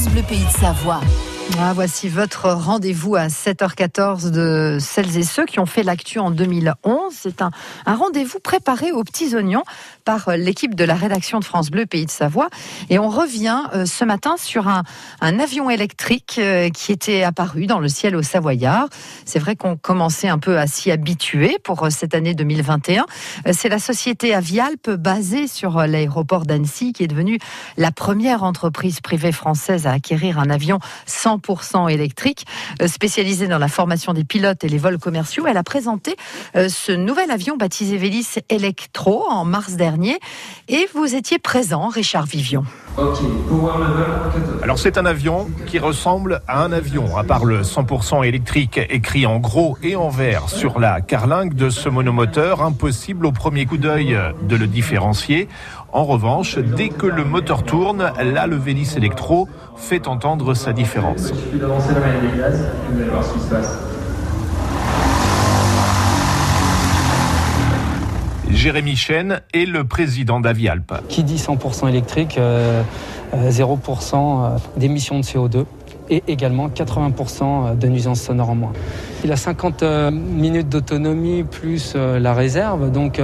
France Bleu Pays de Savoie. Ah, voici votre rendez-vous à 7h14 de celles et ceux qui ont fait l'actu en 2011. C'est un, rendez-vous préparé aux petits oignons par l'équipe de la rédaction de France Bleu Pays de Savoie. Et on revient euh, ce matin sur un, avion électrique euh, qui était apparu dans le ciel au Savoyard. C'est vrai qu'on commençait un peu à s'y habituer pour euh, cette année 2021. C'est la société Avialp basée sur l'aéroport d'Annecy qui est devenue la première entreprise privée française à acquérir un avion 100% électrique, spécialisée dans la formation des pilotes et les vols commerciaux. Elle a présenté ce nouvel avion baptisé Vélis Electro en mars dernier et vous étiez présent, Richard Vivion. Alors c'est un avion qui ressemble à un avion, à part le 100% électrique écrit en gros et en vert sur la carlingue de ce monomoteur, impossible au premier coup d'œil de le différencier. En revanche, dès que le moteur tourne, là le Vélis Electro fait entendre sa différence. Jérémy Chen est le président d'Avialp. Qui dit 100% électrique, euh, 0% d'émissions de CO2 et également 80% de nuisances sonores en moins. Il a 50 minutes d'autonomie plus la réserve, donc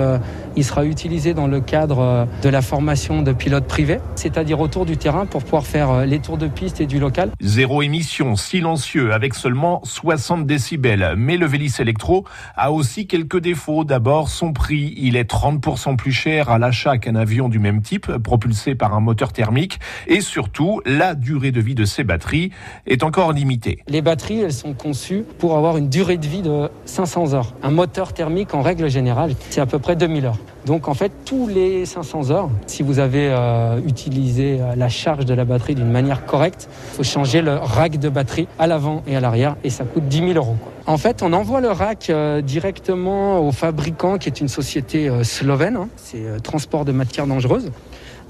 il sera utilisé dans le cadre de la formation de pilotes privés, c'est-à-dire autour du terrain pour pouvoir faire les tours de piste et du local. Zéro émission, silencieux, avec seulement 60 décibels. Mais le Vélis Electro a aussi quelques défauts. D'abord, son prix, il est 30% plus cher à l'achat qu'un avion du même type, propulsé par un moteur thermique. Et surtout, la durée de vie de ses batteries est encore limitée. Les batteries, elles sont conçues pour avoir une durée de vie de 500 heures. Un moteur thermique, en règle générale, c'est à peu près 2000 heures. Donc en fait, tous les 500 heures, si vous avez euh, utilisé la charge de la batterie d'une manière correcte, il faut changer le rack de batterie à l'avant et à l'arrière et ça coûte 10 000 euros. En fait, on envoie le rack euh, directement au fabricant qui est une société euh, slovène, hein. c'est euh, transport de matières dangereuses.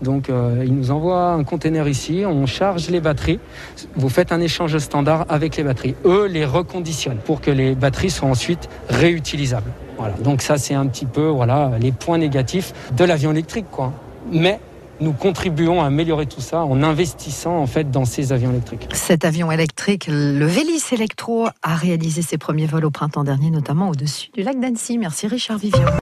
Donc euh, il nous envoie un conteneur ici, on charge les batteries, vous faites un échange standard avec les batteries. Eux les reconditionnent pour que les batteries soient ensuite réutilisables. Voilà. Donc ça c'est un petit peu voilà les points négatifs de l'avion électrique quoi. Mais nous contribuons à améliorer tout ça en investissant en fait dans ces avions électriques. Cet avion électrique, le Vélis Electro, a réalisé ses premiers vols au printemps dernier, notamment au-dessus du lac d'Annecy. Merci Richard Vivian.